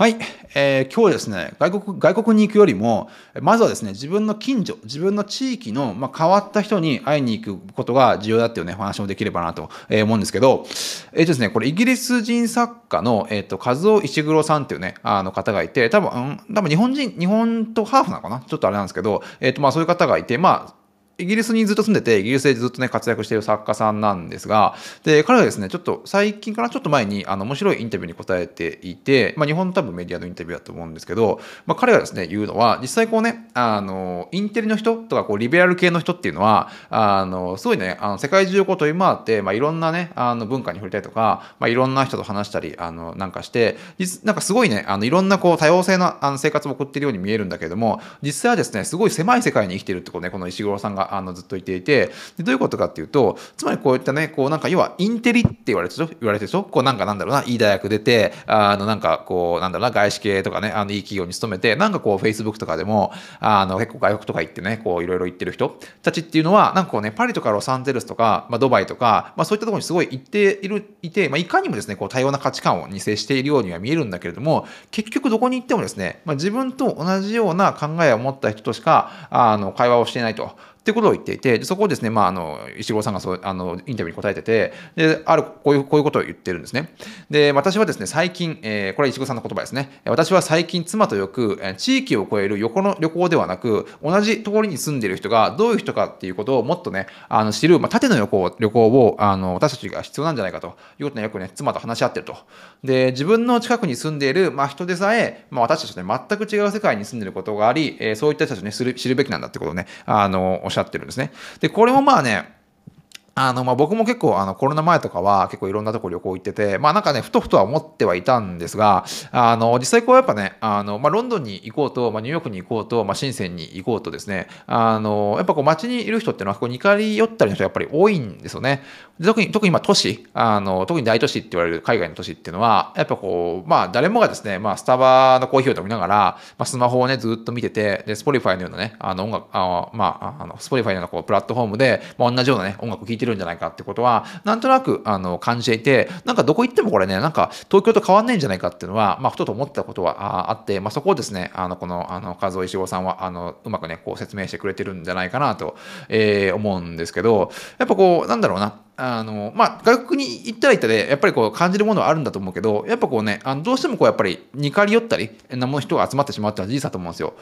はい、えー、今日ですね外国、外国に行くよりも、まずはですね、自分の近所、自分の地域の、まあ、変わった人に会いに行くことが重要だっていうね、お話もできればなと思うんですけど、えっ、ー、とですね、これイギリス人作家の、えっ、ー、と、和夫石黒さんっていうね、あの方がいて、多分、多分日本人、日本とハーフなのかな？ちょっとあれなんですけど、えっ、と、まあそういう方がいて、まあ、イギリスにずっと住んでて、イギリスでずっとね、活躍している作家さんなんですが、で、彼はですね、ちょっと最近からちょっと前に、あの、面白いインタビューに答えていて、まあ、日本の多分メディアのインタビューだと思うんですけど、まあ、彼がですね、言うのは、実際こうね、あの、インテリの人とか、こう、リベラル系の人っていうのは、あの、すごいね、あの世界中をこう飛び回って、まあ、いろんなね、あの、文化に触れたりとか、まあ、いろんな人と話したり、あの、なんかして、なんかすごいね、あの、いろんなこう、多様性のあの生活を送っているように見えるんだけれども、実際はですね、すごい狭い世界に生きてるってことね、この石黒さんが、あの、ずっと言っていて、でどういうことかっていうとつまりこういったねこうなんか要はインテリって言われてる言われてるでしょこうなんかなんだろうないい大学出てあのなんかこうなんだろうな外資系とかねあのいい企業に勤めてなんかこう Facebook とかでもあの結構外国とか行ってねこういろいろ行ってる人たちっていうのはなんかこうねパリとかロサンゼルスとか、まあ、ドバイとか、まあ、そういったところにすごい行っているいて、まあ、いかにもですねこう多様な価値観をに接しているようには見えるんだけれども結局どこに行ってもですね、まあ、自分と同じような考えを持った人としかあの会話をしていないと。ってことを言っていて、そこをですね、まあ、あの、石黒さんがそうあのインタビューに答えてて、で、ある、こういう、こういうことを言ってるんですね。で、私はですね、最近、えー、これは石黒さんの言葉ですね。私は最近、妻とよく、地域を超える横の旅行ではなく、同じところに住んでいる人がどういう人かっていうことをもっとね、あの知る、まあ、縦の旅行旅行をあの私たちが必要なんじゃないかということで、よくね、妻と話し合ってると。で、自分の近くに住んでいる、まあ、人でさえ、まあ、私たちとね、全く違う世界に住んでいることがあり、えー、そういった人たちをね、知る知るべきなんだってことをね、あの、おっしゃってるんですね。で、これもまあね、あのまあ、僕も結構あのコロナ前とかは結構いろんなとこ旅行行ってて、まあなんかね、ふとふとは思ってはいたんですが、あの実際こうやっぱね、あのまあ、ロンドンに行こうと、まあ、ニューヨークに行こうと、まあ、深センに行こうとですね、あのやっぱこう街にいる人っていうのはこう似通り寄ったりの人がやっぱり多いんですよね。特に特に今都市あの、特に大都市って言われる海外の都市っていうのは、やっぱこう、まあ誰もがですね、まあスタバのコーヒーを飲みながら、まあ、スマホをね、ずっと見てて、で、 Spotify のようなね、あの音楽、あまあ、あの Spotify のようなこうプラットフォームで、まあ、同じようなね、音楽を聴いてるるんじゃないかってことは、なんとなくあの感じていて、なんかどこ行ってもこれね、なんか東京と変わんないんじゃないかっていうのは、まあ、ふとと思ったことはあって、まあ、そこをですね、あのこのあのカズオ・イシグロさんはあのうまくね、こう説明してくれてるんじゃないかなと、えー、思うんですけど、やっぱこう、なんだろうな、あのまあ、外国に行ったら行ったでやっぱりこう感じるものはあるんだと思うけどやっぱこうねあのどうしてもこうやっぱり似通り寄ったりなもの人が集まってしまうっていうのは事実だと思うんですよ。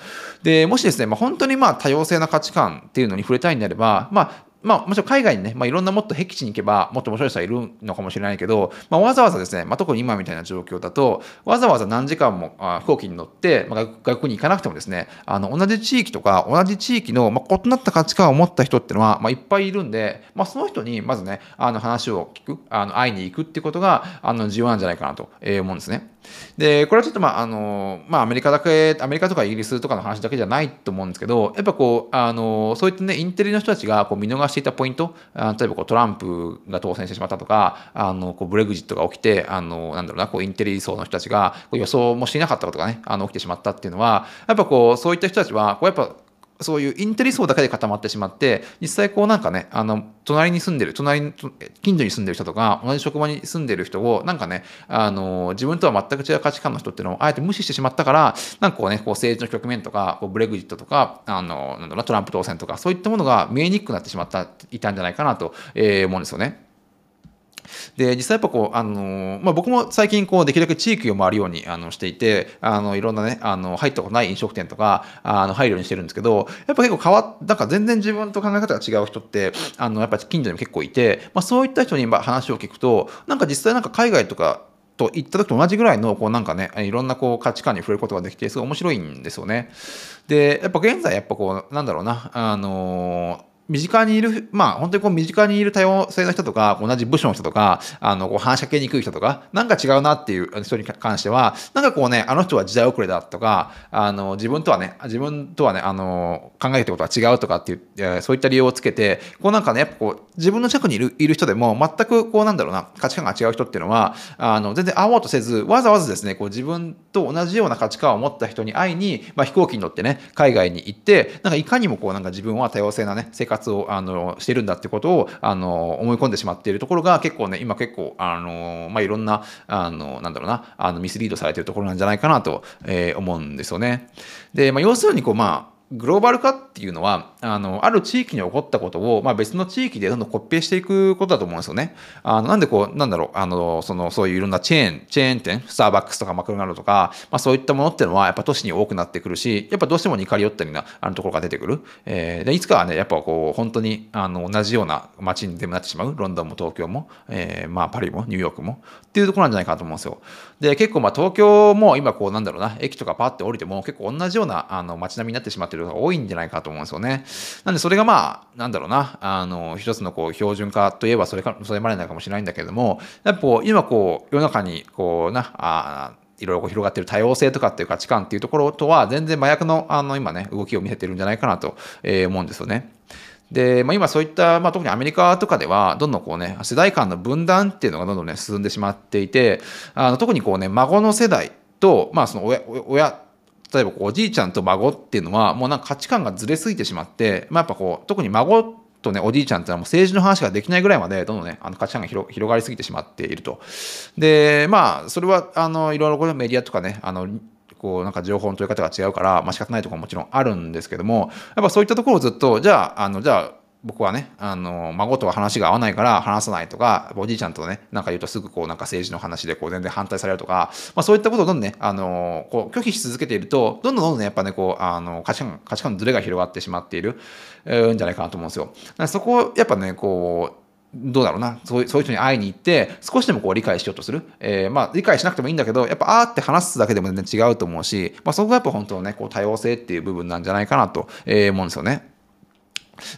でもしですね、まあ、本当にまあ多様性な価値観っていうのに触れたいんであれば、まあ、まあ、もちろん海外にね、まあ、いろんなもっと僻地に行けばもっと面白い人はいるのかもしれないけど、まあ、わざわざですね、まあ、特に今みたいな状況だとわざわざ何時間もあ飛行機に乗って、まあ、外国に行かなくてもですねあの同じ地域とか同じ地域の、まあ、異なった価値観を持った人っていうのは、まあ、いっぱいいるんで、まあ、その人にまずねあの話を聞くあの会いに行くってことがあの重要なんじゃないかなと思うんですね。で、これはちょっとまあ、あの、まあ、アメリカだけ、アメリカとかイギリスとかの話だけじゃないと思うんですけど、やっぱこう、あの、そういったね、インテリの人たちがこう見逃していたポイント、あ例えばこうトランプが当選してしまったとか、あの、こうブレグジットが起きて、あの、なんだろうな、こうインテリ層の人たちがこう予想もしていなかったことがね、あの、起きてしまったっていうのは、やっぱこう、そういった人たちは、こうやっぱ、そういうインテリ層だけで固まってしまって、実際こうなんかね、あの、隣に住んでる、隣に、近所に住んでる人とか、同じ職場に住んでる人を、なんかね、あの、自分とは全く違う価値観の人っていうのをあえて無視してしまったから、なんかこうね、こう政治の局面とか、こうブレグジットとか、あの、なんだろうな、トランプ当選とか、そういったものが見えにくくなってしまった、いたんじゃないかなと、えー、思うんですよね。で、実際やっぱこう、あの、まあ、僕も最近こう、できるだけ地域を回るようにあのしていて、あの、いろんなね、あの、入ったことない飲食店とか、あの、入るようにしてるんですけど、やっぱ結構変わっ、なんか全然自分と考え方が違う人って、あの、やっぱ近所にも結構いて、まあ、そういった人に話を聞くと、なんか実際なんか海外とか、と行った時と同じぐらいのこうなんかねいろんなこう価値観に触れることができてすごい面白いんですよね。でやっぱ現在やっぱこうなんだろうなあの身近にいる、まあ本当にこう身近にいる多様性の人とか、同じ部署の人とか、あの、こう反射系にくい人とか、なんか違うなっていう人に関しては、なんかこうね、あの人は時代遅れだとか、あの、自分とはね、自分とはね、あの、考えてることは違うとかっていう、そういった理由をつけて、こうなんかね、やっぱこう、自分の近くにいるいる人でも、全くこうなんだろうな、価値観が違う人っていうのは、あの、全然会おうとせず、わざわざですね、こう自分と同じような価値観を持った人に会いに、まあ飛行機に乗ってね、海外に行って、なんかいかにもこうなんか自分は多様性なね、生活活をあのしてるんだってことをあの思い込んでしまっているところが結構ね今結構あの、まあ、いろんなあのなんだろうなあのミスリードされてるところなんじゃないかなと、えー、思うんですよね。で、まあ、要するにこうまあグローバル化っていうのは、あの、ある地域に起こったことを、まあ別の地域でどんどんコピペしていくことだと思うんですよね。あの、なんでこう、なんだろう、あの、その、そういういろんなチェーン、チェーン店、スターバックスとかマクドナルドとか、まあそういったものっていうのは、やっぱ都市に多くなってくるし、やっぱどうしても似通り寄ったりな、あのところが出てくる。えー、で、いつかはね、やっぱこう、本当に、あの、同じような街にでもなってしまう。ロンドンも東京も、えー、まあパリもニューヨークも、っていうところなんじゃないかなと思うんですよ。で、結構まあ東京も今こう、なんだろうな、駅とかパッて降りても結構同じような、あの、街並みになってしまっているのが多いんじゃないかと思うんですよね。なんでそれがまあ、なんだろうな、あの、一つのこう標準化といえばそれか、それまでなのかもしれないんだけれども、やっぱこう、今こう、世の中にこうな、あいろいろ広がっている多様性とかっていう価値観っていうところとは全然真逆のあの今ね動きを見せてるんじゃないかなと思うんですよね。で、まあ、今そういった、まあ、特にアメリカとかではどんどんこうね世代間の分断っていうのがどんどんね進んでしまっていてあの特にこうね孫の世代と、まあ、その親親例えばこうおじいちゃんと孫っていうのはもうなんか価値観がずれすぎてしまって、まあ、やっぱこう特に孫とね、おじいちゃんっていうのはもう政治の話ができないぐらいまで、どんどんね、あの価値観が広がりすぎてしまっていると。で、まあ、それは、あの、いろいろこれメディアとかね、あの、こうなんか情報の取り方が違うから、まあ仕方ないところももちろんあるんですけども、やっぱそういったところをずっと、じゃあ、あの、じゃあ、僕はね、あの、孫とは話が合わないから話さないとか、おじいちゃんとね、なんか言うとすぐこう、なんか政治の話でこう全然反対されるとか、まあそういったことをどんどんね、あの、こう拒否し続けていると、どんどんどんどんね、やっぱね、こう、あの、価値観、価値観のズレが広がってしまっている、えー、んじゃないかなと思うんですよ。そこを、やっぱね、こう、どうだろうなそういうそういう人に会いに行って少しでもこう理解しようとする、えー、まあ理解しなくてもいいんだけどやっぱあーって話すだけでも全然違うと思うし、まあ、そこがやっぱ本当ねこう多様性っていう部分なんじゃないかなと、え、思うんですよね。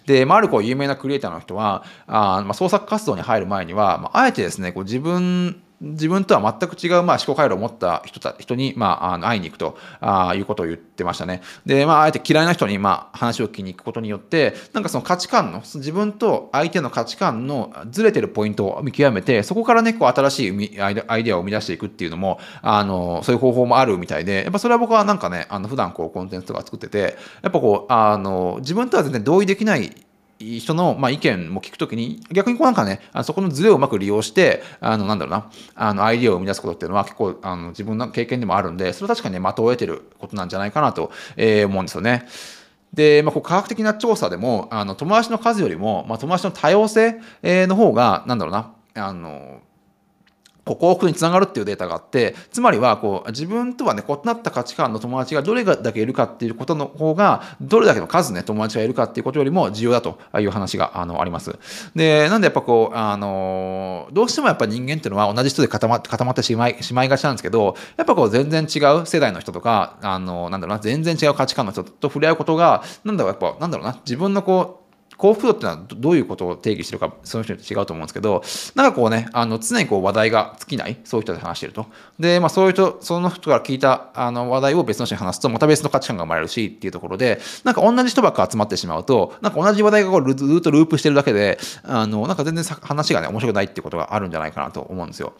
で、まあ、ある有名なクリエイターの人は、あまあ、創作活動に入る前には、まあ、あえてですね、こう自分自分とは全く違う、まあ、思考回路を持った人た人に、まあ、あの会いに行くとあいうことを言ってましたね。で、まあ、あえて嫌いな人に、まあ、話を聞きに行くことによって、なんかその価値観の、自分と相手の価値観のずれてるポイントを見極めて、そこからね、こう新しいアイデアを生み出していくっていうのも、あの、そういう方法もあるみたいで、やっぱそれは僕はなんかね、あの普段こうコンテンツとか作ってて、やっぱこう、あの、自分とは全然同意できない人の、まあ、意見も聞くときに、逆にこうなんかね、あそこのズレをうまく利用して、あの、なんだろうな、あの、アイディアを生み出すことっていうのは結構、あの、自分の経験でもあるんで、それは確かにね、的を得てることなんじゃないかなと、えー、思うんですよね。で、まあ、こう科学的な調査でも、あの、友達の数よりも、まあ、友達の多様性、の方が、なんだろうな、あの、幸福につながるっていうデータがあってつまりはこう自分とはね異なった価値観の友達がどれだけいるかっていうことの方がどれだけの数ね友達がいるかっていうことよりも重要だという話があのあります。でなんでやっぱこうあのどうしてもやっぱ人間っていうのは同じ人で固ま固まってしまいしまいがちなんですけどやっぱこう全然違う世代の人とかあのなんだろうな全然違う価値観の人と触れ合うことがなんだろうやっぱなんだろうな自分のこう幸福度っていうのはどういうことを定義してるか、その人によって違うと思うんですけど、なんかこうね、あの常にこう話題が尽きない、そういう人で話してると。で、まあそういう人、その人から聞いたあの話題を別の人に話すと、また別の価値観が生まれるしっていうところで、なんか同じ人ばっか集まってしまうと、なんか同じ話題がこうずっとループしてるだけで、あの、なんか全然話がね、面白くないってことがあるんじゃないかなと思うんですよ。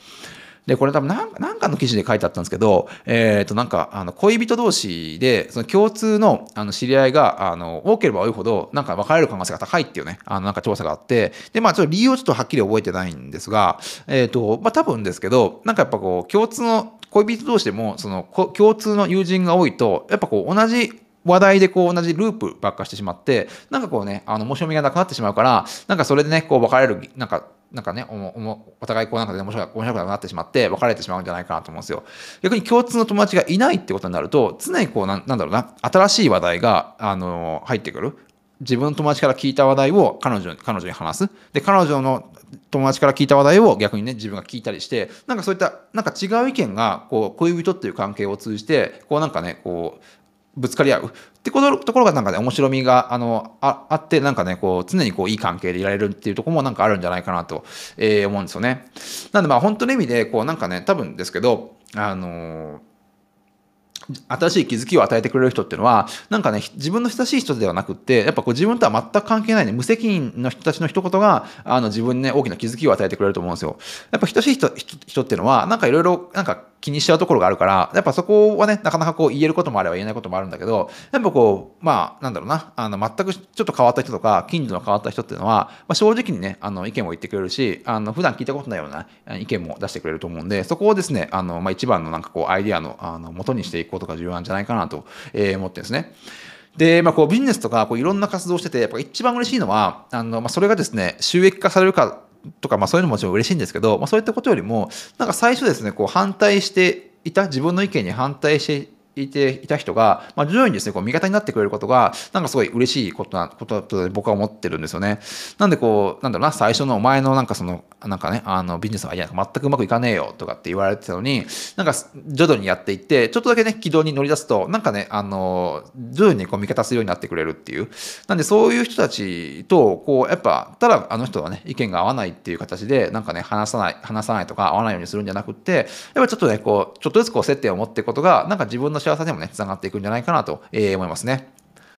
で、これ多分何なんかの記事で書いてあったんですけど、えっ、ー、と、なんか、あの、恋人同士で、その共通の、あの、知り合いが、あの、多ければ多いほど、なんか別れる可能性が高いっていうね、あの、なんか調査があって、で、まあ、ちょっと理由をちょっとはっきり覚えてないんですが、えっ、ー、と、まあ、多分ですけど、なんかやっぱこう、共通の、恋人同士でも、その、共通の友人が多いと、やっぱこう、同じ話題でこう同じループばっかしてしまって、なんかこうね、あの、面白みがなくなってしまうから、なんかそれでね、こう別れる、なんか、なんかね、おお互いこうなんかで面白く面白くなくなってしまって別れてしまうんじゃないかなと思うんですよ。逆に共通の友達がいないってことになると、常にこうなんなんだろうな、新しい話題が、あの入ってくる。自分の友達から聞いた話題を彼女彼女に話す。で、彼女の友達から聞いた話題を逆にね、自分が聞いたりして、なんかそういった、なんか違う意見が、こう、恋人っていう関係を通じて、こうなんかね、こう、ぶつかり合うってことところがなんかね面白みがあのああってなんかねこう常にこういい関係でいられるっていうところもなんかあるんじゃないかなと、えー、思うんですよね。なんでまあ本当の意味でこうなんかね多分ですけどあのー新しい気づきを与えてくれる人っていうのは、なんかね、自分の親しい人ではなくって、やっぱこう自分とは全く関係ないね、無責任の人たちの一言が、あの自分にね、大きな気づきを与えてくれると思うんですよ。やっぱ親しい人人っていうのは、なんかいろいろ、なんか気にしちゃうところがあるから、やっぱそこはね、なかなかこう言えることもあれば言えないこともあるんだけど、やっぱこう、まあ、なんだろうな、あの、全くちょっと変わった人とか、近所の変わった人っていうのは、まあ、正直にね、あの、意見も言ってくれるし、あの、普段聞いたことないような意見も出してくれると思うんで、そこをですね、あの、まあ、一番のなんかこう、アイディアの、あの、元にしていくことが重要なんじゃないかなと、え思ってですね。で、まあ、こうビジネスとかこういろんな活動をしてて、やっぱ一番嬉しいのは、あのまあ、それがですね、収益化されるかとか、まあ、そういうのももちろん嬉しいんですけど、まあ、そういったことよりも、なんか最初ですね、こう反対していた、自分の意見に反対していていた人が、まあ、徐々にですね、こう味方になってくれることが、なんかすごい嬉しいことなことだと僕は思ってるんですよね。なんでこう、なんだろうな、最初のお前のなんかその、なんかね、あのビジネスがいや全くうまくいかねえよとかって言われてたのに、なんか徐々にやっていって、ちょっとだけね、軌道に乗り出すと、なんかね、あの、徐々にこう味方するようになってくれるっていう。なんでそういう人たちと、こう、やっぱ、ただあの人はね、意見が合わないっていう形で、なんかね、話さない、話さないとか合わないようにするんじゃなくて、やっぱちょっとね、こう、ちょっとずつこう接点を持っていくことが、なんか自分の幸せにもね、つながっていくんじゃないかなと、思いますね。